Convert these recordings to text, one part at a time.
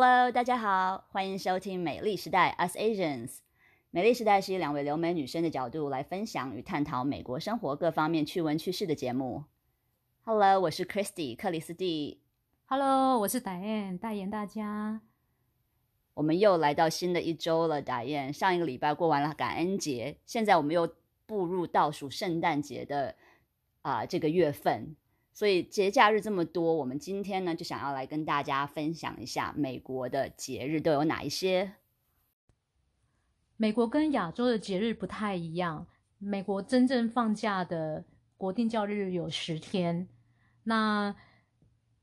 Hello，大家好，欢迎收听《美丽时代 Us Asians》。美丽时代是以两位留美女生的角度来分享与探讨美国生活各方面趣闻趣事的节目。Hello，我是 Christy 克里斯蒂。Hello，我是 Diane，代言大家。我们又来到新的一周了，Diane。上一个礼拜过完了感恩节，现在我们又步入倒数圣诞节的啊、这个月份，所以节假日这么多，我们今天呢就想要来跟大家分享一下美国的节日都有哪一些。美国跟亚洲的节日不太一样，美国真正放假的国定假日有十天，那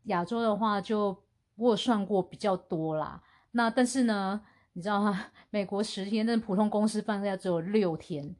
亚洲的话就我有算过比较多啦。那但是呢，你知道吗？美国十天，但普通公司放假只有六天，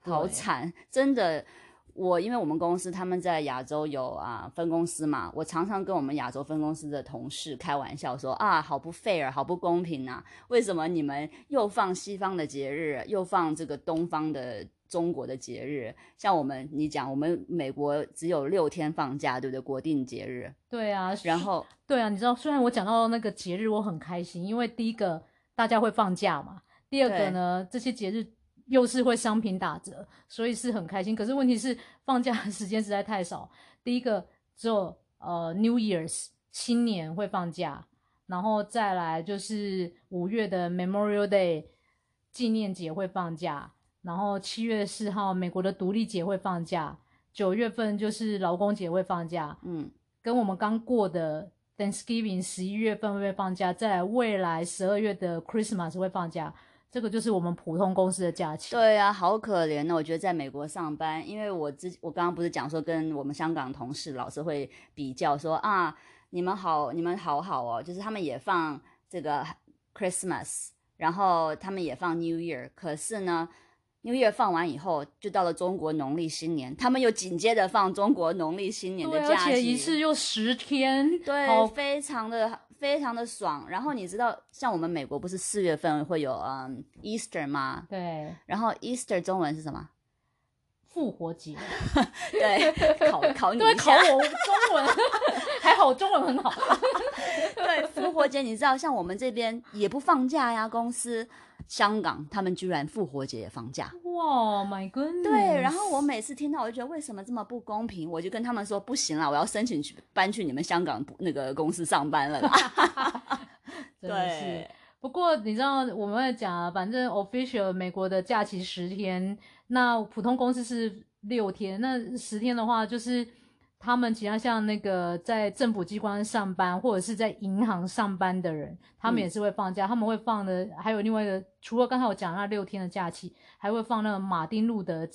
好惨，真的。我因为我们公司他们在亚洲有啊分公司嘛，我常常跟我们亚洲分公司的同事开玩笑说啊，好不 fair，好不公平啊！为什么你们又放西方的节日，又放这个东方的中国的节日？像我们你讲，我们美国只有六天放假，对不对？国定节日，对啊。然后对啊，你知道，虽然我讲到那个节日，我很开心，因为第一个大家会放假嘛，第二个呢，这些节日又是会商品打折，所以是很开心。可是问题是放假的时间实在太少。第一个只有呃 New Year's 新年会放假，然后再来就是五月的 Memorial Day 纪念节会放假，然后七月四号美国的独立节会放假，九月份就是劳工节会放假，嗯，跟我们刚过的 Thanksgiving 十一月份会放假，在未来十二月的 Christmas 会放假，这个就是我们普通公司的假期。对啊，好可怜呢。我觉得在美国上班，因为我之我刚刚不是讲说跟我们香港同事老是会比较说啊，你们好，你们好好哦，就是他们也放这个 Christmas，然后他们也放 New Year，可是呢。New Year 放完以后，就到了中国农历新年，他们又紧接着放中国农历新年的，假期，而且一次又十天，对，好非常的非常的爽。然后你知道，像我们美国不是四月份会有嗯 Easter 吗？对，然后 Easter 中文是什么？复活节，对，考考你 对，一下。考我中文，还好中文很好。对，复活节你知道，像我们这边也不放假呀，公司。香港他们居然复活节也放假，哇，My goodness！对。然后我每次听到，我就觉得为什么这么不公平？我就跟他们说，不行了，我要申请去搬去你们香港那个公司上班了啦。对。不过你知道我们会讲啊，反正 official 美国的假期十天，那普通公司是六天，那十天的话就是他们其他像那个在政府机关上班或者是在银行上班的人，他们嗯。也是会放假，他们会放的还有另外一个，除了刚才我讲那六天的假期，还会放那个马丁路德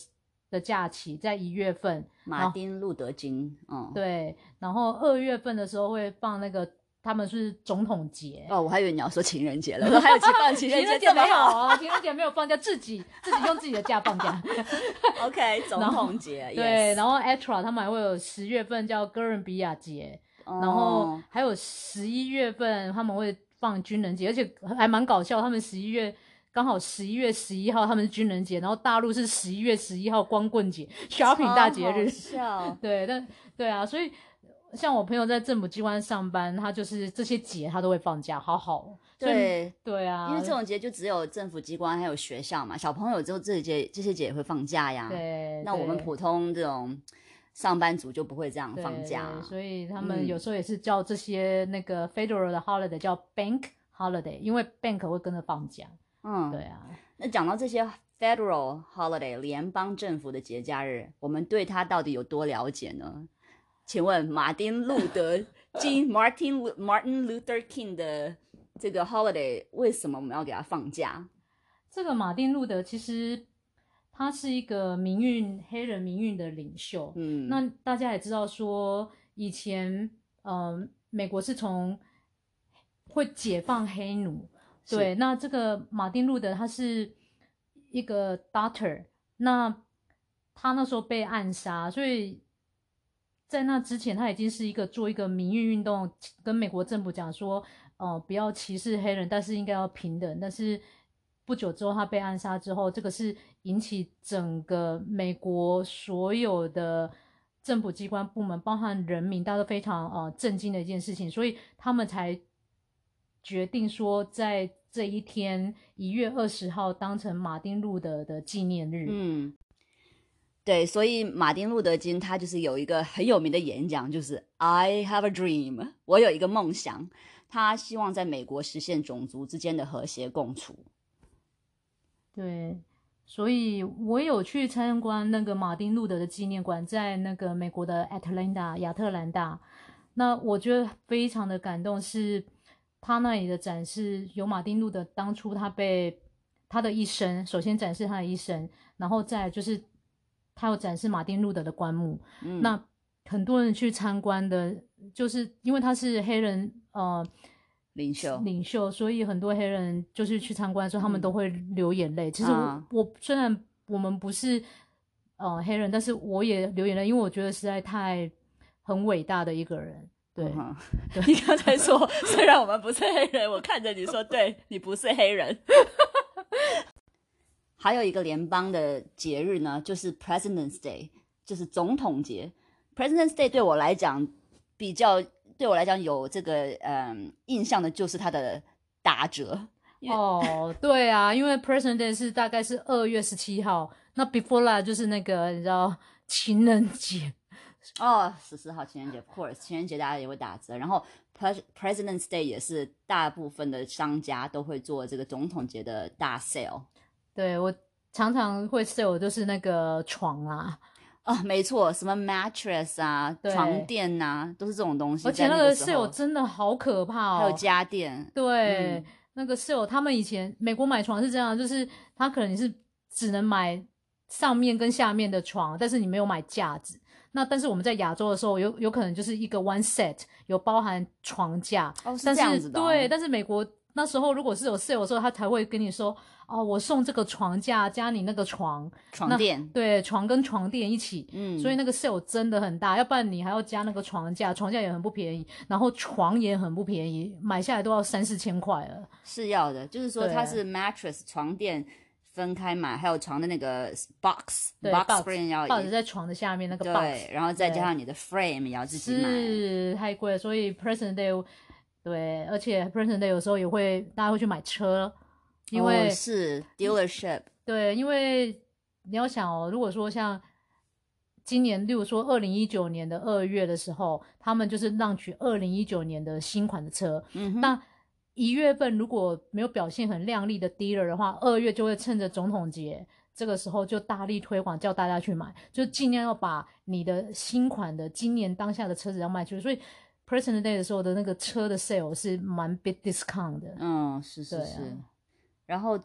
的假期，在一月份，马丁路德金，嗯，对，然后二月份的时候会放那个他们是总统节。哦，我还以为你要说情人节了，我还有情放情人节 没有好。啊，情人节没有放假，自己自己用自己的假放假。OK，总统节，对，然后 ETRA 他们还会有十月份叫哥伦比亚节，然后哦还有十一月份他们会放军人节，而且还蛮搞笑，他们十一月。刚好十一月十一号他们是军人节，然后大陆是十一月十一号光棍节，shopping 大节日。对，但对啊，所以像我朋友在政府机关上班，他就是这些节他都会放假，好好对，对啊，因为这种节就只有政府机关还有学校嘛，小朋友之后这些节这些节也会放假呀。，对，那我们普通这种上班族就不会这样放假。所以他嗯们有时候也是叫这些那个 federal 的 holiday 叫 bank holiday，因为 bank 会跟着放假。嗯，对。啊，那讲到这些 federal holiday 联邦政府的节假日，我们对它到底有多了解呢？请问马丁路德金 Martin Martin Luther King 的这个 holiday 为什么我们要给他放假？这个马丁路德其实他是一个民运黑人民运的领袖。嗯，那大家也知道说，以前呃，美国是从会解放黑奴，是对，那这个马丁路德他是一个 doctor，那他那时候被暗杀，所以在那之前他已经是一个做一个民运运动，跟美国政府讲说，呃，不要歧视黑人，但是应该要平等。但是不久之后他被暗杀之后，这个是引起整个美国所有的政府机关部门，包含人民，大家都非常呃震惊的一件事情，所以他们才决定说在这一天一月二十号当成马丁路德的纪念日。嗯，对，所以马丁路德金他就是有一个很有名的演讲，就是 I have a dream，我有一个梦想，他希望在美国实现种族之间的和谐共处。对，所以我有去参观那个马丁路德的纪念馆，在那个美国的 Atlanta 亚特兰大。那我觉得非常的感动，是他那里的展示有马丁路德当初他被他的一生，首先展示他的一生，然后再就是他有展示马丁路德的棺木。嗯，那很多人去参观的，就是因为他是黑人呃领袖，领袖，所以很多黑人就是去参观的时候，他们都会流眼泪。其实我、啊我虽然我们不是呃黑人，但是我也流眼泪，因为我觉得实在太很伟大的一个人。对，嗯哼 你刚才说，虽然我们不是黑人，我看着你说，对你不是黑人。还有一个联邦的节日呢，就是 President's Day，就是总统节。President's Day 对我来讲比较，对我来讲有这个嗯印象的就是它的打折。哦，对啊，因为 President Day 是大概是二月十七号，那 Before that 就是那个你知道情人节。哦，十四号情人节，of course，情人节大家也会打折。然后 Pres President's Day 也是大部分的商家都会做这个总统节的大 sale。对我常常会 sell 就是那个床啊，哦，没错，什么 mattress 啊、床垫呐、都是这种东西。而且那个在那时 sale 真的好可怕哦，还有家电，对，嗯那个 sale 他们以前美国买床是这样，就是他可能你是只能买上面跟下面的床，但是你没有买架子。那但是我们在亚洲的时候，有有可能就是一个 one set 有包含床架，哦，是但是这样子的、哦。对，但是美国那时候如果是有 sale 的时候，他才会跟你说哦，我送这个床架加你那个床，床垫，对，床跟床垫一起。嗯，所以那个 sale 真的很大，要不然你还要加那个床架，床架也很不便宜，然后床也很不便宜，买下来都要三四千块了。是要的，就是说它是 mattress 床垫分开买，还有床的那个 box 对 box box，spring 要抱着在床的下面那个 box，对，然后再加上你的 frame 也要自己买。是太贵了，所以 President Day 对，而且 President Day 有时候也会大家会去买车，因为、哦、是 dealership，对，因为你要想哦，如果说像今年，例如说二零一九年的二月的时候，他们就是让取二零一九年的新款的车，嗯哼，那一月份如果没有表现很亮丽的 dealer 的话，二月就会趁着总统节这个时候就大力推广，叫大家去买，就尽量要把你的新款的今年当下的车子要卖出去。所以 President Day 的时候的那个车的 sale 是蛮 big discount 的。嗯，是是对啊是。然后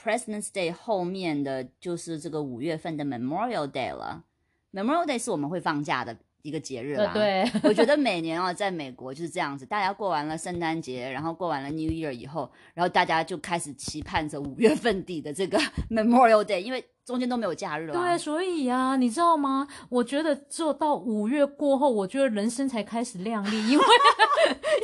President's Day 后面的就是这个五月份的 Memorial Day 了。Memorial Day 是我们会放假的一个节日啦。对对，我觉得每年啊，在美国就是这样子，大家过完了圣诞节，然后过完了 New Year 以后，然后大家就开始期盼着五月份底的这个 Memorial Day，因为中间都没有假日了、啊。对，所以呀、你知道吗？我觉得只有到五月过后，我觉得人生才开始亮丽，因为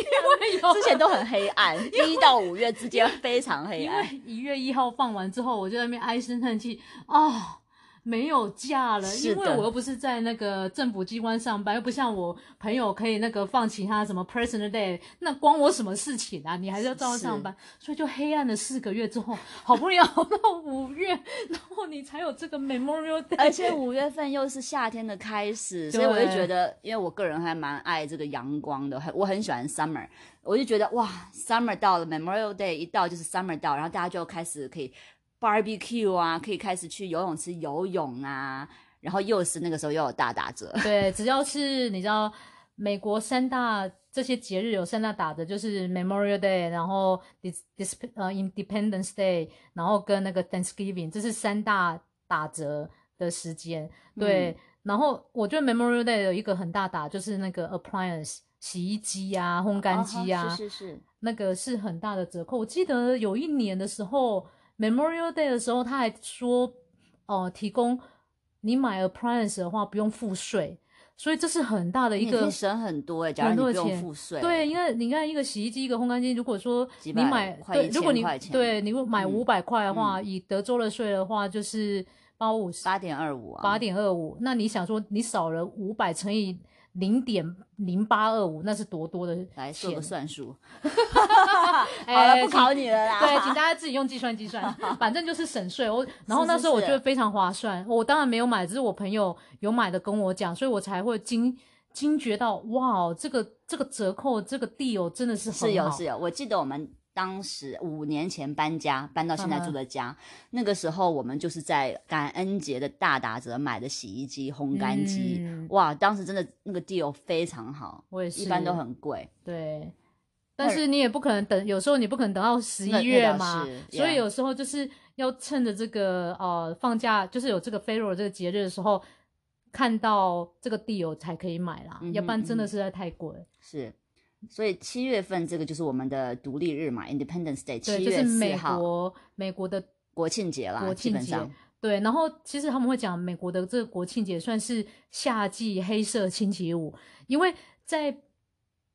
因为有之前都很黑暗，一到五月之间非常黑因暗。为一月一号放完之后，我就在那边唉声叹气啊。没有假了，因为我又不是在那个政府机关上班，又不像我朋友可以那个放其他什么 President Day，那关我什么事情啊？你还是要照样上班，所以就黑暗了四个月之后，好不容易 熬到五月，然后你才有这个 Memorial Day，而且五月份又是夏天的开始，所以我就觉得，因为我个人还蛮爱这个阳光的，很我很喜欢 summer，我就觉得哇，summer 到了，Memorial Day 一到就是 summer 到，然后大家就开始可以 barbecue 啊，可以开始去游泳池游泳啊，然后又是那个时候又有大打折，对，只要是你知道美国三大这些节日有三大打折，就是 Memorial Day，然后 Dis Dis 呃 Independence Day，然后跟那个 Thanksgiving，这是三大打折的时间。对，然后我觉得 Memorial Day 有一个很大打，就是那个 appliance 洗衣机啊、烘干机啊，哦是是是，那个是很大的折扣。我记得有一年的时候，Memorial Day 的时候，他还说，哦、提供你买 appliance 的话不用付税，所以这是很大的一个省很多哎，假如你不用很多的钱。付税，对，因为你看一个洗衣机、一个烘干机，如果说你买对，如果你对你买嗯。五百块的话，以德州的税的话，就是八五十。八点二五啊，八点二五。那你想说，你少了五百乘以零点零八二五，那是多多的来做个钱算术。哎好了，不考你了啦。对，请大家自己用计算机算，反正就是省税。我然后那时候我是觉得非常划算，我当然没有买，只是我朋友有买的跟我讲，所以我才会惊惊觉到，哇，这个这个折扣这个 deal 真的是很好是有是有，我记得我们当时五年前搬家，搬到现在住的家，那个时候我们就是在感恩节的大打折买的洗衣机、烘干机，嗯哇，当时真的那个 deal 非常好，我也是，一般都很贵。对。但是你也不可能等，有时候你不可能等到十一月嘛，是所以有时候就是要趁着这个呃放假，就是有这个 f e r o 这个节日的时候，看到这个 deal 才可以买啦，嗯哼要不然真的实在太贵。是，所以七月份这个就是我们的独立日嘛，Independence Day，七月四美国美国的国庆节啦，国庆节基本上。对，然后其实他们会讲美国的这个国庆节算是夏季黑色星期五，因为在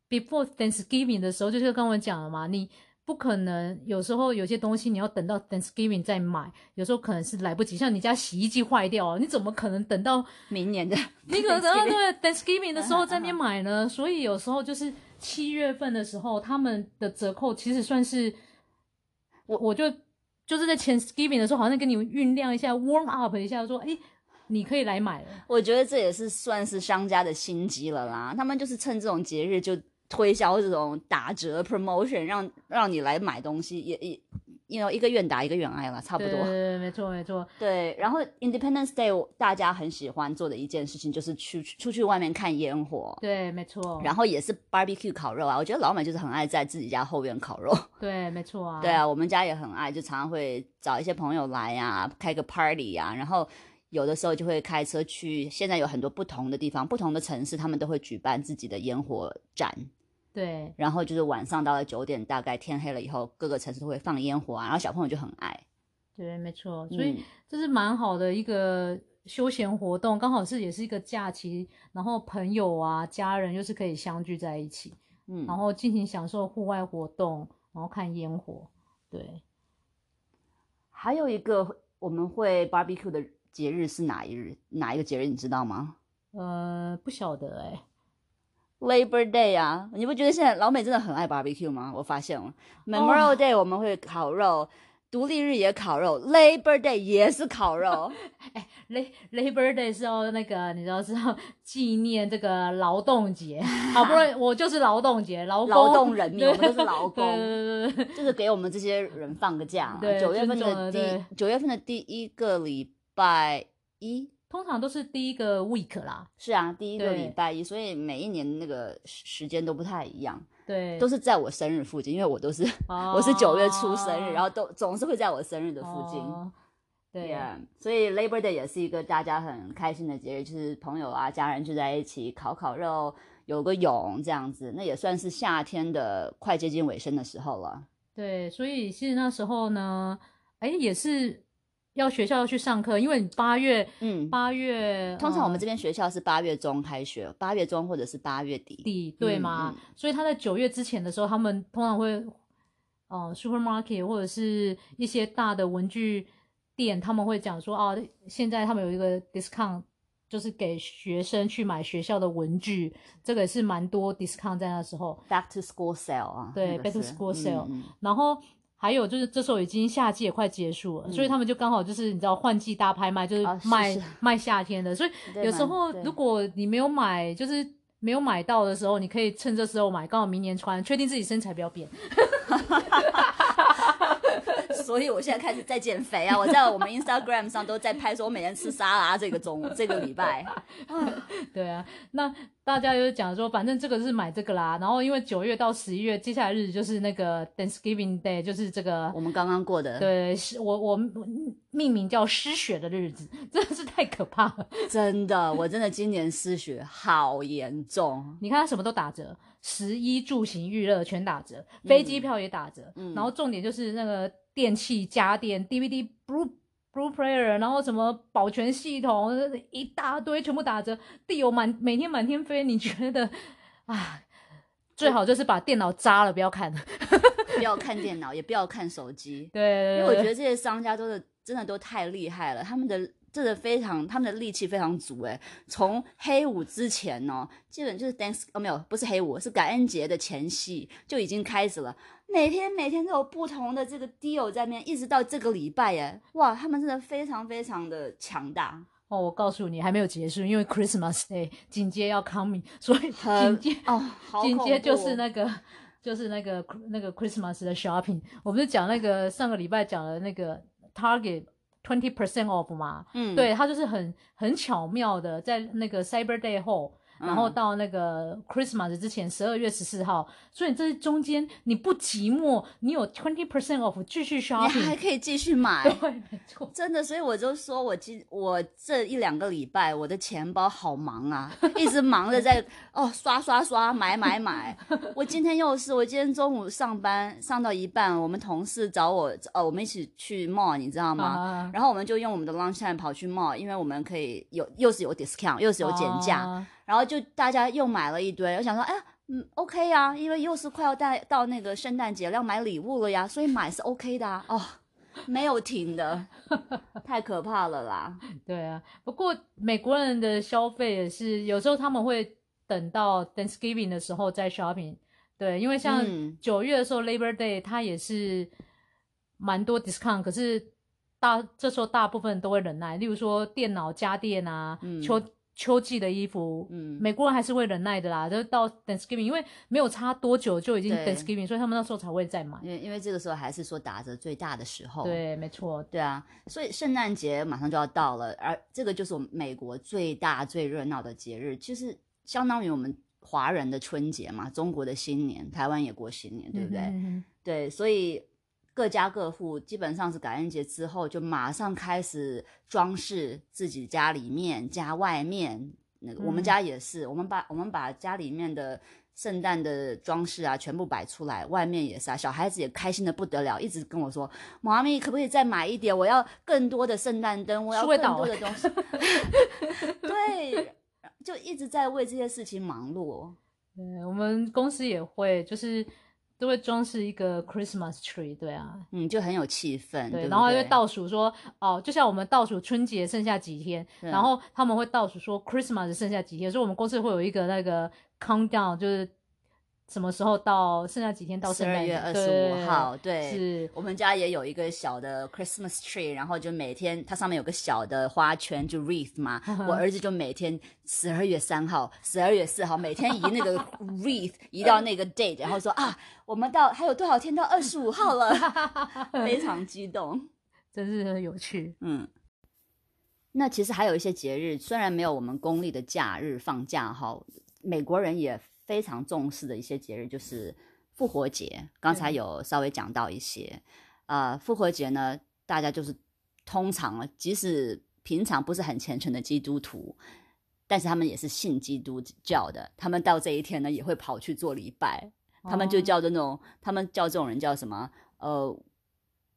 before Thanksgiving 的时候，就是跟我讲了嘛，你不可能有时候有些东西你要等到 Thanksgiving 再买，有时候可能是来不及。像你家洗衣机坏掉了，你怎么可能等到明年的你可能等到 Thanksgiving 对 Thanksgiving 的时候在那边买呢？所以有时候就是七月份的时候，他们的折扣其实算是我我就就是在前 Skiving 的时候，好像跟你们酝酿一下，warm up 一下，说，哎，你可以来买了。我觉得这也是算是商家的心机了啦。他们就是趁这种节日就推销这种打折 promotion，让让你来买东西，也也。You know 一个愿打一个愿挨了，差不多。对没错没错。对，然后 Independence Day 大家很喜欢做的一件事情就是去出去外面看烟火，对，没错。然后也是 barbecue 烤肉啊。我觉得老美就是很爱在自己家后院烤肉。对，没错啊。对啊，我们家也很爱，就常常会找一些朋友来呀、开个 party 呀、然后有的时候就会开车去。现在有很多不同的地方、不同的城市，他们都会举办自己的烟火展。对然后就是晚上到了九点，大概天黑了以后，各个城市都会放烟火啊，然后小朋友就很爱。对，没错。所以嗯这是蛮好的一个休闲活动，刚好是也是一个假期，然后朋友啊、家人又是可以相聚在一起，嗯，然后进行享受户外活动，然后看烟火。对，还有一个我们会 barbecue 的节日是哪一日？哪一个节日你知道吗呃，不晓得哎、？Labor Day 啊，你不觉得现在老美真的很爱 barbecue 吗？我发现了，Memorial Day 我们会烤肉，独立日也烤肉，Labor Day 也是烤肉。La Labor Day 是要那个，你知道是要纪念这个劳动节，好不容易我就是劳动节，劳劳动人民我们都是劳工就是给我们这些人放个假嘛。对九月份的第九月份的第一个礼拜一，通常都是第一个 week 啦，是啊，第一个礼拜一，所以每一年那个时时间都不太一样，对，都是在我生日附近，因为我都是、哦 我是九月初生日，然后都总是会在我生日的附近。哦对 Yeah，所以 Labor Day 也是一个大家很开心的节日，就是朋友啊、家人聚在一起烤烤肉，游个泳这样子，那也算是夏天的快接近尾声的时候了。对，所以其实那时候呢，哎，也是要学校要去上课，因为你八月嗯，八月通常我们呃这边学校是八月中开学，八月中或者是八月底。底对吗？嗯所以他在九月之前的时候，他们通常会呃 supermarket 或者是一些大的文具店，他们会讲说啊，现在他们有一个 discount。就是给学生去买学校的文具，这个也是蛮多 discount 在那时候。Back to school sale 啊，对 back to school sale 然后还有就是这时候已经夏季也快结束了，所以他们就刚好就是你知道换季大拍卖，就是卖、是 卖夏天的。所以有时候如果你没有买，就是没有买到的时候，你可以趁这时候买，刚好明年穿，确定自己身材不要变。所以我现在开始在减肥啊！我在我们 Instagram 上都在拍说我每天吃沙拉，这个中午这个礼拜，对啊，那大家就讲说，反正这个是买这个啦。然后因为九月到十一月，接下来日子就是那个 Thanksgiving Day，就是这个我们刚刚过的，对，是我我命名叫失血的日子，真的是太可怕了。真的，我真的今年失血好严重。你看他什么都打折，食衣住行娱乐全打折，飞机票也打折，嗯然后重点就是那个电器家电、DVD、Blue Blue Player，然后什么保全系统一大堆全部打折，地有满每天满天飞，你觉得 啊？最好就是把电脑扎了，不要看。不要看电脑，也不要看手机，对，因为我觉得这些商家都是真的都太厉害了，他们的真的非常，他们的力气非常足哎。从黑五之前呢，基本就是 Thanks 哦没有，不是黑五，是感恩节的前夕就已经开始了。每天每天都有不同的这个 deal 在面，一直到这个礼拜哎，哇，他们真的非常非常的强大哦。我告诉你，还没有结束，因为 Christmas Day 紧接要 coming，所以紧接哦，紧接就是那个。就是那个那个 Christmas 的 shopping，我不是讲那个上个礼拜讲了那个 Target twenty percent off 嘛，嗯，对，它就是很很巧妙的在那个 Cyber Day 后。然后到那个 Christmas 之前，十二月十四号，所以这中间你不寂寞，你有 twenty percent off 继续 shopping，你还可以继续买，对，没错，真的，所以我就说我今我这一两个礼拜我的钱包好忙啊，一直忙着在 哦刷刷刷买买买。我今天又是，我今天中午上班上到一半，我们同事找我，哦，我们一起去 mall，你知道吗？然后我们就用我们的 lunch time 跑去 mall，因为我们可以有又是有 discount，又是有减价。然后就大家又买了一堆，我想说，哎呀，嗯，OK 呀，因为又是快要带到那个圣诞节要买礼物了呀，所以买是 OK 的啊。哦，没有停的，太可怕了啦。对啊，不过美国人的消费也是，有时候他们会等到 Thanksgiving 的时候再 shopping。对，因为像九月的时候 Labor Day，它也是蛮多 discount，可是大这时候大部分都会忍耐，例如说电脑家电啊，秋。秋季的衣服，嗯，美国人还是会忍耐的啦。就到 Thanksgiving，因为没有差多久就已经 Thanksgiving，所以他们那时候才会再买。因为因为这个时候还是说打折最大的时候。对，没错，对啊。所以圣诞节马上就要到了，而这个就是我们美国最大最热闹的节日，就是相当于我们华人的春节嘛，中国的新年，台湾也过新年，对不对？对，所以。各家各户基本上是感恩节之后就马上开始装饰自己家里面、家外面。那个我们家也是，我们把我们把家里面的圣诞的装饰啊全部摆出来，外面也是啊。小孩子也开心的不得了，一直跟我说：“妈咪，可不可以再买一点？我要更多的圣诞灯，我要更多的东西。”对，就一直在为这些事情忙碌。对，我们公司也会，就是。都会装饰一个 Christmas tree，对啊，嗯，就很有气氛。对，然后就倒数说，哦，就像我们倒数春节剩下几天，然后他们会倒数说 Christmas 剩下几天，所以我们公司会有一个那个 countdown，就是。什么时候到？剩下几天到十二月二十五号。对，是我们家也有一个小的 Christmas tree，然后就每天它上面有个小的花圈，就 wreath 嘛。我儿子就每天十二月三号、十二月四号，每天移那个 wreath 移到那个 date，然后说啊，我们到还有多少天到二十五号了，非常激动，真是很有趣。嗯，那其实还有一些节日，虽然没有我们公历的假日放假哈，美国人也。非常重视的一些节日就是复活节，刚才有稍微讲到一些。呃，复活节呢，大家就是通常即使平常不是很虔诚的基督徒，但是他们也是信基督教的，他们到这一天呢也会跑去做礼拜，他们就叫做那种，他们叫这种人叫什么？呃。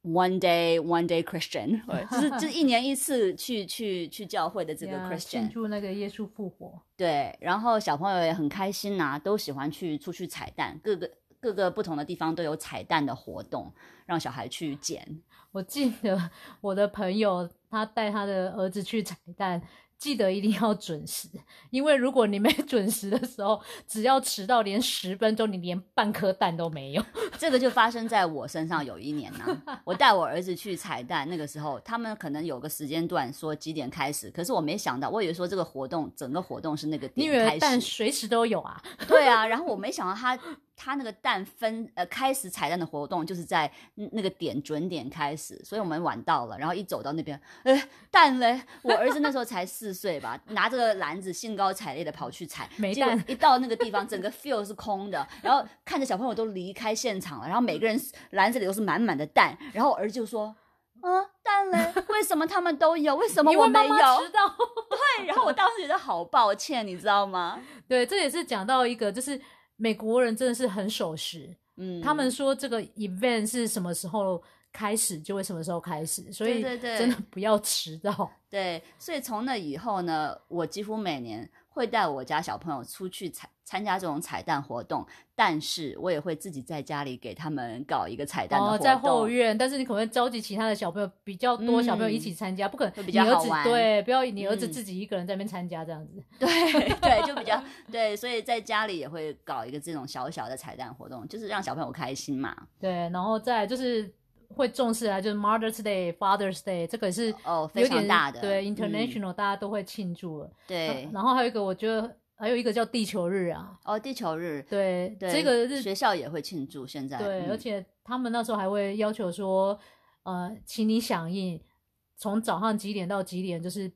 One day, one day Christian，就是就一年一次去去去教会的这个 Christian，庆祝那个耶稣复活。对，然后小朋友也很开心呐，都喜欢去出去彩蛋，各个各个不同的地方都有彩蛋的活动，让小孩去捡。我记得我的朋友他带他的儿子去彩蛋。记得一定要准时，因为如果你没准时的时候，只要迟到连十分钟，你连半颗蛋都没有。这个就发生在我身上。有一年呢，我带我儿子去彩蛋，那个时候他们可能有个时间段说几点开始，可是我没想到，我以为说这个活动整个活动是那个点开始，但随时都有啊。对啊，然后我没想到他。他那个蛋分呃开始彩蛋的活动就是在那个点准点开始，所以我们晚到了，然后一走到那边，哎蛋嘞！我儿子那时候才四岁吧，拿着个篮子兴高采烈的跑去采，没蛋。一到那个地方，整个 field 是空的，然后看着小朋友都离开现场了，然后每个人篮子里都是满满的蛋，然后我儿子就说：“嗯，蛋嘞？为什么他们都有？为什么我没有？” 对，然后我当时觉得好抱歉，你知道吗？对，这也是讲到一个就是。美国人真的是很守时，嗯，他们说这个 event 是什么时候开始就会什么时候开始，所以真的不要迟到。对，所以从那以后呢，我几乎每年会带我家小朋友出去参参加这种彩蛋活动，但是我也会自己在家里给他们搞一个彩蛋的活哦，动，在后院，但是你可能会召集其他的小朋友，比较多小朋友一起参加，不可能你儿子较好玩对，不要你儿子嗯自己一个人在那边参加这样子。对 对，就比较对，所以在家里也会搞一个这种小小的彩蛋活动，就是让小朋友开心嘛。对，然后再就是会重视啊，就是 Mother's Day、Father's Day，这个是哦，非有点常大的，对嗯。international，、大家都会庆祝了。对，然后还有一个，我觉得还有一个叫地球日啊，哦，地球日，对，对，这个日学校也会庆祝，现在对，嗯。而且他们那时候还会要求说，呃，请你响应，从早上几点到几点，就是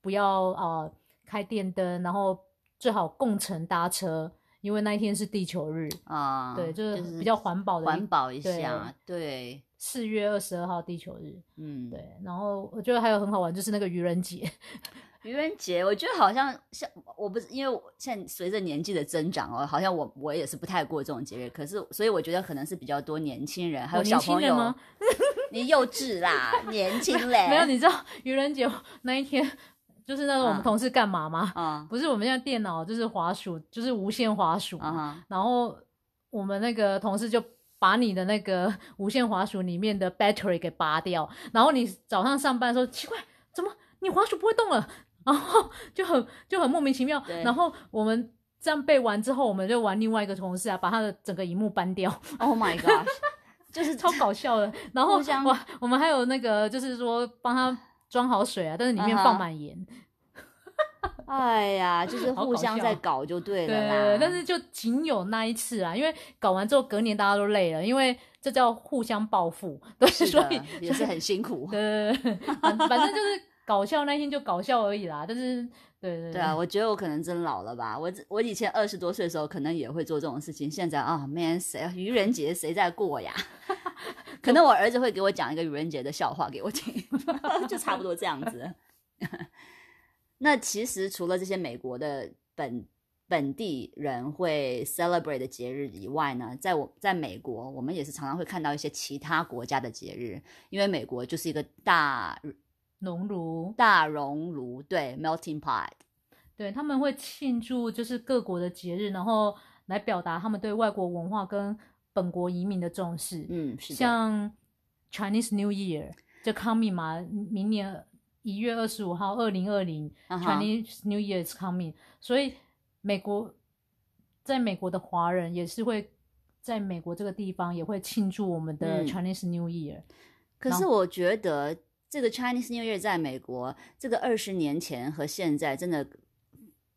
不要呃开电灯，然后最好共乘搭车，因为那一天是地球日。啊，对，就就是比较环保的环保一下，对，四月二十二号地球日。嗯，对，然后我觉得还有很好玩，就是那个愚人节。愚人节，我觉得好像像我不是因为我现在随着年纪的增长哦，好像我我也是不太过这种节日，可是所以我觉得可能是比较多年轻人还有小朋友 你幼稚啦，年轻嘞，没有，你知道愚人节那一天，就是那时候我们嗯同事干嘛吗？啊不是我们现在电脑就是滑鼠，就是无线滑鼠嘛啊哈，然后我们那个同事就把你的那个 无线滑鼠里面的 battery 给拔掉，然后你早上上班的时候，奇怪，怎么你滑鼠不会动了？然后就很就很莫名其妙。然后我们这样背完之后，我们就玩另外一个同事啊，把他的整个荧幕搬掉，，Oh my gosh，就是超搞笑的。然后我我们还有那个就是说帮他装好水啊，但是里面放满盐。哎呀，就是互相在搞就对了对啦，，但是就仅有那一次啊，因为搞完之后隔年大家都累了，因为这叫互相报复，对，是所以也是很辛苦。对对对，反反正就是搞笑那天就搞笑而已啦。但是对对对啊，我觉得我可能真老了吧。我我以前二十多岁的时候，可能也会做这种事情。现在啊、man，谁愚人节谁在过呀？可能我儿子会给我讲一个愚人节的笑话给我听，就差不多这样子。那其实除了这些美国的本本地人会 celebrate 的节日以外呢，在我在美国，我们也是常常会看到一些其他国家的节日，因为美国就是一个大熔炉，大熔炉，对 melting pot。对他们会庆祝就是各国的节日，然后来表达他们对外国文化跟本国移民的重视。嗯，是，像 Chinese New Year 就 coming 嘛，明年一月二十五号，二零二零 Chinese New Year is coming，所以美国在美国的华人也是会在美国这个地方也会庆祝我们的嗯 Chinese New Year。可是我觉得这个 Chinese New Year 在美国，这个二十年前和现在真的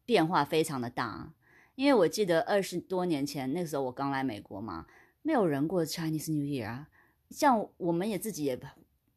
变化非常的大。因为我记得二十多年前那个时候我刚来美国嘛，没有人过 Chinese New Year 啊。像我们也自己也，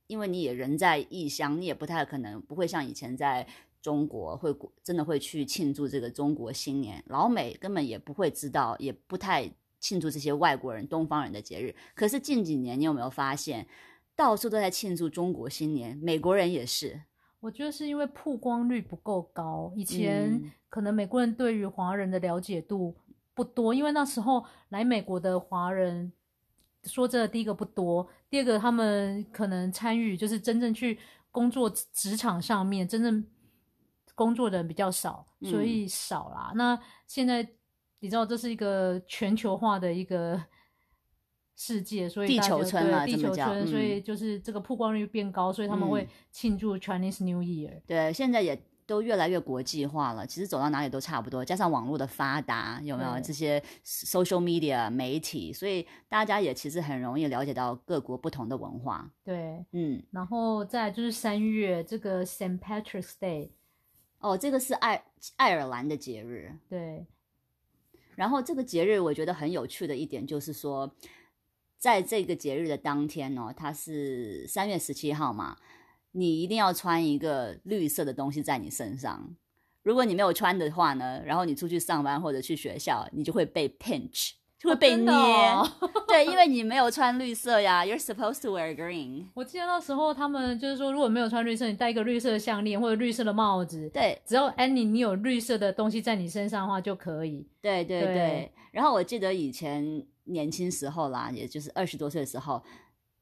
因为你也人在异乡，你也不太可能不会像以前在中国会真的会去庆祝这个中国新年。老美根本也不会知道，也不太庆祝这些外国人、东方人的节日。可是近几年，你有没有发现？到处都在庆祝中国新年，美国人也是。我觉得是因为曝光率不够高，以前嗯可能美国人对于华人的了解度不多，因为那时候来美国的华人，说真的，第一个不多，第二个他们可能参与就是真正去工作职场上面，真正工作的人比较少，所嗯以少啦。那现在你知道这是一个全球化的一个。世界，所以地球村啊对地球村，所以嗯就是这个曝光率变高，所以他们会嗯庆祝 Chinese New Year。对，现在也都越来越国际化了。其实走到哪里都差不多，加上网络的发达，有没有对这些 social media 媒体，所以大家也其实很容易了解到各国不同的文化。对，嗯，然后再就是三月这个 Saint Patrick's Day，哦，这个是爱爱尔兰的节日。对，然后这个节日我觉得很有趣的一点就是说，在这个节日的当天哦，它是三月十七号嘛，你一定要穿一个绿色的东西在你身上。如果你没有穿的话呢，然后你出去上班或者去学校，你就会被 pinch，就会被捏。对，因为你没有穿绿色呀，You're supposed to wear green。我记得那时候他们就是说，如果没有穿绿色，你戴一个绿色的项链或者绿色的帽子，对，只要安妮你有绿色的东西在你身上的话就可以。对对对。对然后我记得以前年轻时候啦，也就是二十多岁的时候，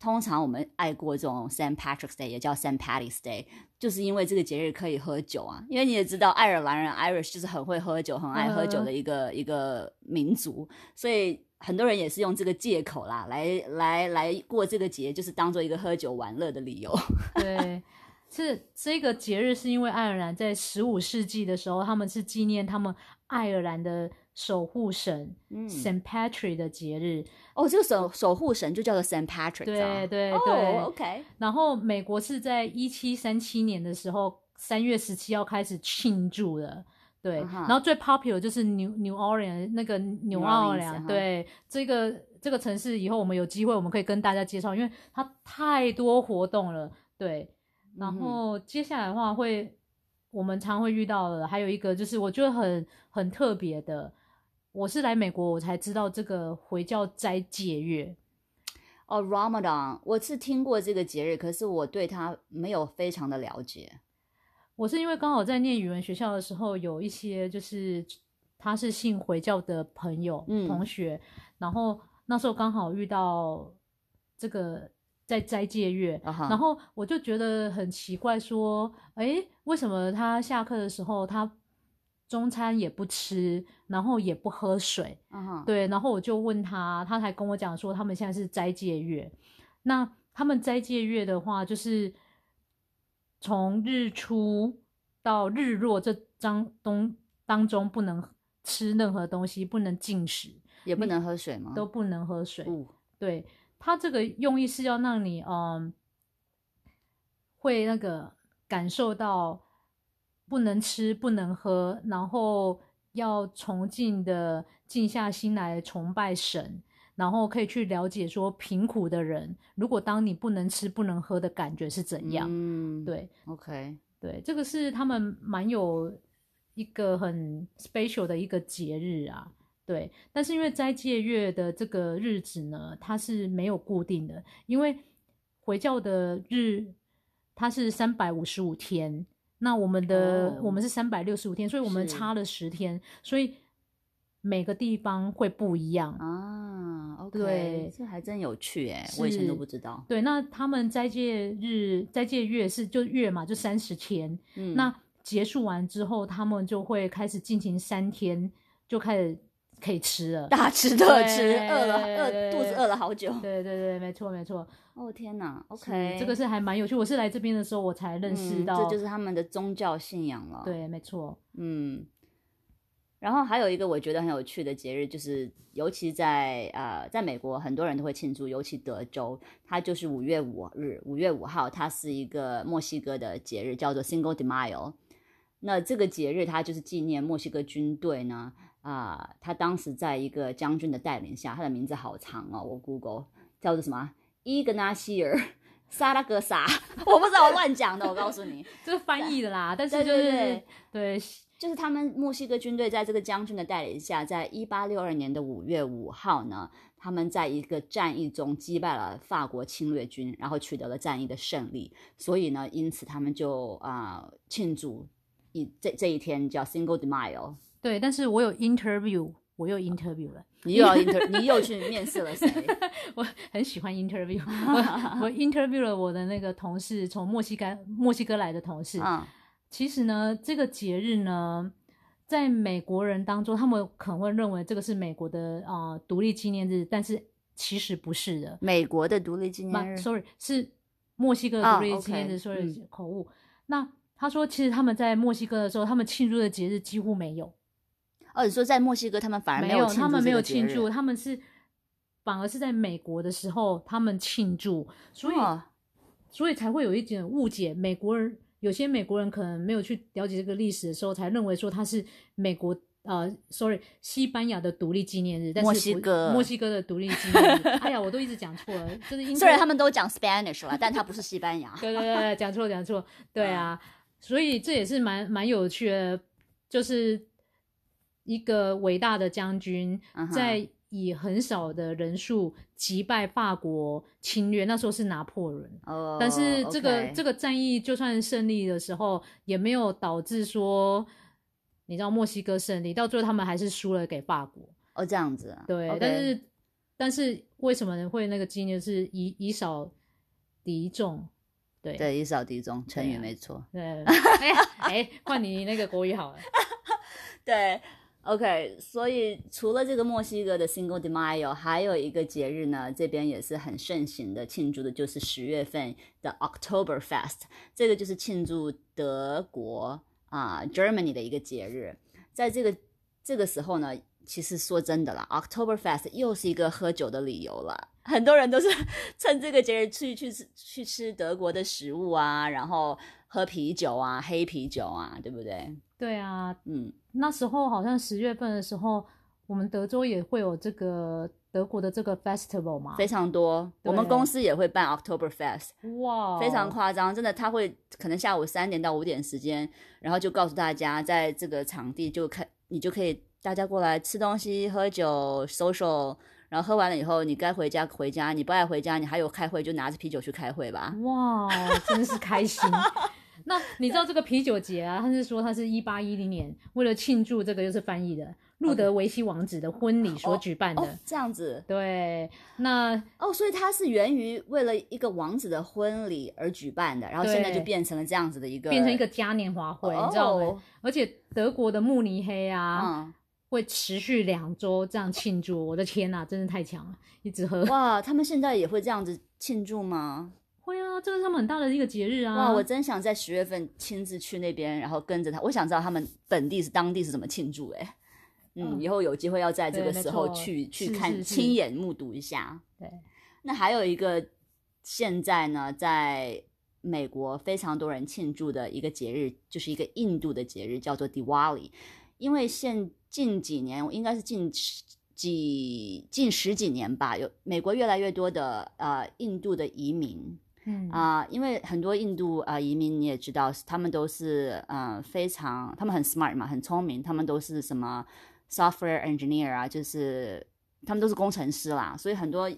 通常我们爱过这种 Saint Patrick's Day，也叫 Saint Patty's Day，就是因为这个节日可以喝酒啊。因为你也知道，爱尔兰人 Irish 就是很会喝酒、很爱喝酒的一个、一个民族，所以很多人也是用这个借口啦，来来来过这个节，就是当做一个喝酒玩乐的理由。对，是这个节日是因为爱尔兰在十五世纪的时候，他们是纪念他们爱尔兰的守护神、嗯 Saint Patrick 的节日。哦，这个守守护神就叫做 Saint Patrick，对啊对哦对，OK，然后美国是在一七三七年的时候，三月十七号开始庆祝的。对然后最 popular 就是 New New Orleans 那个纽 New 奥 Orleans，良，对这个这个城市以后我们有机会我们可以跟大家介绍，因为它太多活动了。对，然后接下来的话会我们常会遇到的，还有一个就是我觉得很很特别的，我是来美国我才知道这个回教斋戒月。哦，Ramadan，我是听过这个节日，可是我对它没有非常的了解。我是因为刚好在念语文学校的时候，有一些就是他是信回教的朋友、嗯同学，然后那时候刚好遇到这个在斋戒月，然后我就觉得很奇怪，说，诶，为什么他下课的时候他中餐也不吃，然后也不喝水？嗯哼，对，然后我就问他，他才跟我讲说，他们现在是斋戒月。那他们斋戒月的话，就是从日出到日落这张东当中不能吃任何东西，不能进食，也不能喝水吗？都不能喝水。哦，对，他这个用意是要让你嗯，会那个感受到不能吃、不能喝，然后要崇敬的静下心来崇拜神，然后可以去了解说贫苦的人，如果当你不能吃、不能喝的感觉是怎样。嗯，对，OK，对，这个是他们蛮有一个很 special 的一个节日啊。对，但是因为斋戒月的这个日子呢，它是没有固定的，因为回教的日它是三百五十五天，那我们的、哦我们是三百六十五天，所以我们差了十天，所以每个地方会不一样。啊，OK，对这还真有趣哎，我以前都不知道。对，那他们斋戒日、斋戒月是就月嘛，就三十天。嗯，那结束完之后，他们就会开始进行三天，就开始可以吃了。大吃特吃，饿了饿，肚子饿了好久。对对对，没错没错。哦天哪，OK，这个是还蛮有趣。我是来这边的时候，我才认识嗯到，这就是他们的宗教信仰了。，对，没错。嗯。然后还有一个我觉得很有趣的节日，就是尤其在呃，在美国很多人都会庆祝，尤其德州，它就是五月五日，五月五号，它是一个墨西哥的节日，叫做 Cinco de Mayo。那这个节日它就是纪念墨西哥军队呢，啊、他当时在一个将军的带领下，他的名字好长哦，我 Google 叫做什么伊格纳西尔萨拉格萨，我不知道我乱讲的，我告诉你，这是翻译的啦，但是对就是对对就是他们墨西哥军队在这个将军的带领下，在一八六二年的五月五号呢，他们在一个战役中击败了法国侵略军，然后取得了战役的胜利。所以呢，因此他们就啊、呃庆祝一这这一天叫 Single de Mayo。对，但是我有 interview，我又 interview 了。你又要 inter，你又去面试了谁？我很喜欢 interview，我 我 interview 了我的那个同事，从墨西哥墨西哥来的同事。嗯，其实呢，这个节日呢，在美国人当中，他们可能会认为这个是美国的啊、呃独立纪念日，但是其实不是的。美国的独立纪念日。，sorry，是墨西哥独立纪念日、OK，s o r r 嗯 y 口误。那他说，其实他们在墨西哥的时候，他们庆祝的节日几乎没有，哦，你说在墨西哥他们反而没有他们没有庆祝，他们是反而是在美国的时候他们庆祝，所以、哦所以才会有一点误解。美国人有些美国人可能没有去了解这个历史的时候，才认为说它是美国呃，sorry，西班牙的独立纪念日，但是墨西哥墨西哥的独立纪念日。哎呀，我都一直讲错了，就是英虽然他们都讲 Spanish 了，但他不是西班牙。对对对，讲错讲错，对啊，所以这也是蛮蛮有趣的，就是一个伟大的将军在以很少的人数击败法国侵略，那时候是拿破仑。哦，但是这个这个战役就算胜利的时候，也没有导致说，你知道墨西哥胜利，到最后他们还是输了给法国。哦这样子啊，对但是但是为什么会那个纪念是以以少敌众？对对，以少敌众，成语没错。对，哎哎，换你那个国语好了。对，OK，所以除了这个墨西哥的 Cinco de Mayo，还有一个节日呢，这边也是很盛行的庆祝的，就是十月份的 October Fest，这个就是庆祝德国啊、Germany 的一个节日。在这个这个时候呢，其实说真的啦，October Fest 又是一个喝酒的理由了。很多人都是 趁这个节日去去去吃德国的食物啊，然后喝啤酒啊，黑啤酒啊，对不对？对啊，嗯，那时候好像十月份的时候，我们德州也会有这个德国的这个 festival 嘛。非常多。我们公司也会办 October Fest，哇，非常夸张，真的，他会可能下午三点到五点时间，然后就告诉大家，在这个场地就看，你就可以大家过来吃东西、喝酒、social，然后喝完了以后，你该回家回家，你不爱回家，你还有开会，就拿着啤酒去开会吧。哇，真是开心。那你知道这个啤酒节啊？他是说他是一八一零年为了庆祝这个，又是翻译的路德维希王子的婚礼所举办的。哦，这样子对，那哦，所以它是源于为了一个王子的婚礼而举办的，然后现在就对变成了这样子的一个，变成一个嘉年华会，你知道吗哦？而且德国的慕尼黑啊，嗯，会持续两周这样庆祝。我的天呐，真的太强了，一直喝。哇，他们现在也会这样子庆祝吗？会啊，这是他们很大的一个节日啊。哇，我真想在十月份亲自去那边，然后跟着他。我想知道他们本地是当地是怎么庆祝、欸。哎，嗯，嗯以后有机会要在这个时候错去去是看，是是亲眼目睹一下。对，那还有一个，现在呢，在美国非常多人庆祝的一个节日，就是一个印度的节日，叫做 Diwali。因为现近几年，应该是近十几近十几年吧，有美国越来越多的呃印度的移民。嗯啊、因为很多印度啊、移民你也知道，他们都是呃非常，他们很 smart 嘛，很聪明，他们都是什么 software engineer 啊，就是他们都是工程师啦，所以很多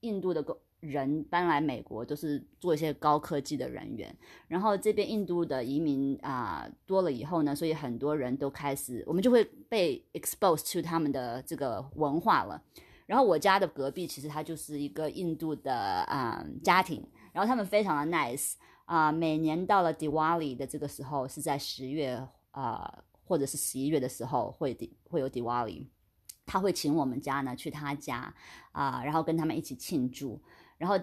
印度的工人搬来美国都是做一些高科技的人员。然后这边印度的移民啊、多了以后呢，所以很多人都开始，我们就会被 expose to 他们的这个文化了。然后我家的隔壁其实它就是一个印度的啊、家庭，然后他们非常的 nice 啊、每年到了 Diwali 的这个时候是在十月啊、或者是十一月的时候会会有 Diwali，他会请我们家呢去他家啊、然后跟他们一起庆祝。然后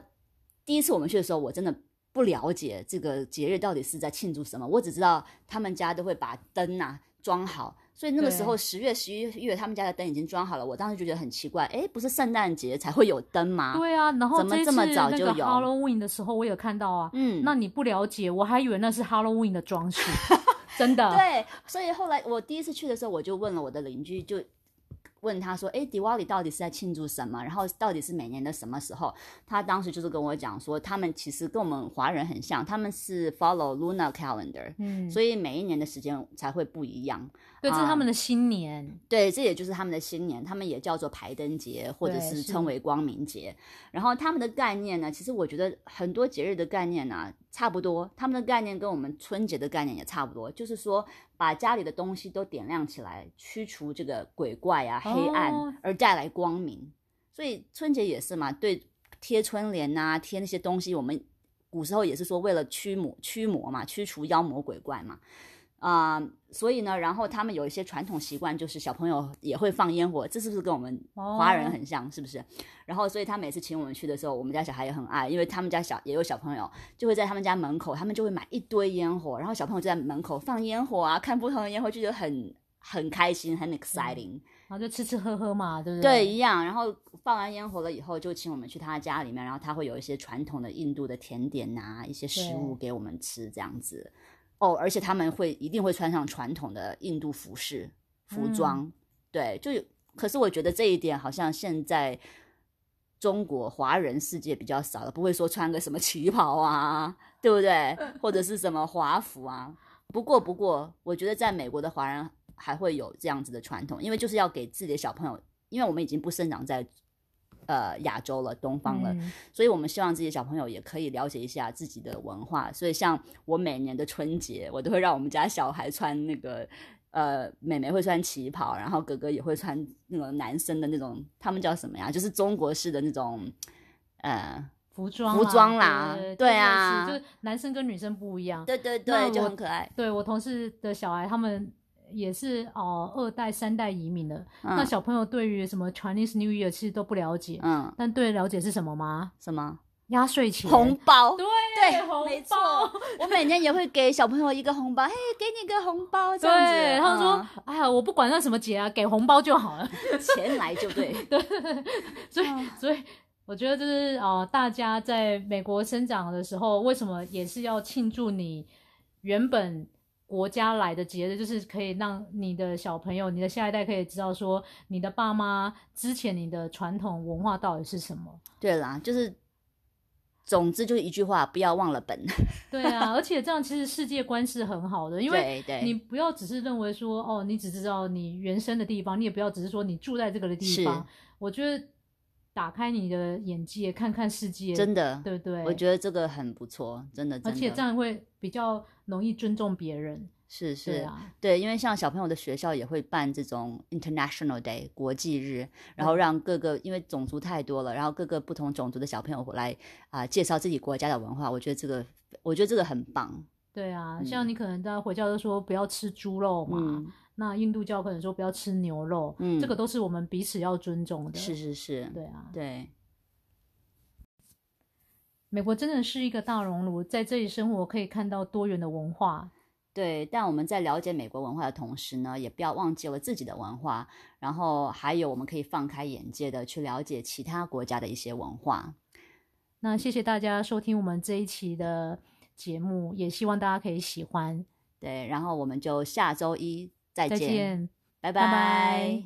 第一次我们去的时候，我真的不了解这个节日到底是在庆祝什么，我只知道他们家都会把灯啊装好，所以那个时候十月、十一月他们家的灯已经装好了，我当时就觉得很奇怪，哎，不是圣诞节才会有灯吗？对啊，然后怎么这么早那个就有 Halloween 的时候，我有看到啊。嗯，那你不了解，我还以为那是 Halloween 的装饰，真的。对，所以后来我第一次去的时候，我就问了我的邻居，就问他说：“哎，迪瓦里到底是在庆祝什么？然后到底是每年的什么时候？”他当时就是跟我讲说，他们其实跟我们华人很像，他们是 follow lunar calendar，、嗯，所以每一年的时间才会不一样。对，这是啊他们的新年。对，这也就是他们的新年，他们也叫做排灯节，或者是是称为光明节。然后他们的概念呢，其实我觉得很多节日的概念呢、差不多，他们的概念跟我们春节的概念也差不多，就是说把家里的东西都点亮起来，驱除这个鬼怪啊、黑暗，哦而带来光明。所以春节也是嘛，对，贴春联呐、贴那些东西，我们古时候也是说为了驱魔、驱魔嘛，驱除妖魔鬼怪嘛。啊、所以呢，然后他们有一些传统习惯，就是小朋友也会放烟火，这是不是跟我们华人哦很像？是不是？然后，所以他每次请我们去的时候，我们家小孩也很爱，因为他们家小也有小朋友，就会在他们家门口，他们就会买一堆烟火，然后小朋友就在门口放烟火啊，看不同的烟火，就觉得很很开心，很 exciting。然后就吃吃喝喝嘛，对不对，对？一样。然后放完烟火了以后，就请我们去他家里面，然后他会有一些传统的印度的甜点呐、一些食物给我们吃，这样子。哦，而且他们会一定会穿上传统的印度服饰服装，对，就有。可是我觉得这一点好像现在中国华人世界比较少了，不会说穿个什么旗袍啊，对不对？或者是什么华服啊。不过，不过，我觉得在美国的华人还会有这样子的传统，因为就是要给自己的小朋友，因为我们已经不生长在呃亚洲了、东方了，嗯所以我们希望自己的小朋友也可以了解一下自己的文化。所以，像我每年的春节，我都会让我们家小孩穿那个呃，妹妹会穿旗袍，然后哥哥也会穿那种男生的那种，他们叫什么呀？就是中国式的那种，呃，服装服装啦对对啊就是男生跟女生不一样。对对对，就很可爱。对我同事的小孩，他们也是哦、二代、三代移民的。那嗯小朋友对于什么 Chinese New Year 其实都不了解，嗯，但对了解是什么吗？什么压岁钱、红包？对对，红没错包。我每年也会给小朋友一个红包，嘿，给你个红包，这样子。对，他们说嗯：“哎呀，我不管那什么节啊，给红包就好了。钱来就对。”对所以，嗯所以我觉得就是呃，大家在美国生长的时候，为什么也是要庆祝你原本国家来的节日，就是可以让你的小朋友、你的下一代可以知道说，你的爸妈之前你的传统文化到底是什么。对啦，就是，总之就是一句话，不要忘了本。对啊，而且这样其实世界观是很好的，因为你不要只是认为说哦，你只知道你原生的地方，你也不要只是说你住在这个的地方。我觉得打开你的眼界，看看世界，真的，对不对？我觉得这个很不错，真的，真的而且这样会比较容易尊重别人。是是对啊，对，因为像小朋友的学校也会办这种 International Day 国际日，然后对让各个因为种族太多了，然后各个不同种族的小朋友来啊、介绍自己国家的文化，我觉得这个我觉得这个很棒。对啊，嗯像你可能大家回教都说不要吃猪肉嘛，嗯，那印度教可能说不要吃牛肉，嗯这个都是我们彼此要尊重的。是是是，对啊，对美国真的是一个大熔炉，在这里生活可以看到多元的文化。对。但我们在了解美国文化的同时呢，也不要忘记了自己的文化，然后还有我们可以放开眼界的去了解其他国家的一些文化。那谢谢大家收听我们这一期的节目，也希望大家可以喜欢。对，然后我们就下周一再再见，拜拜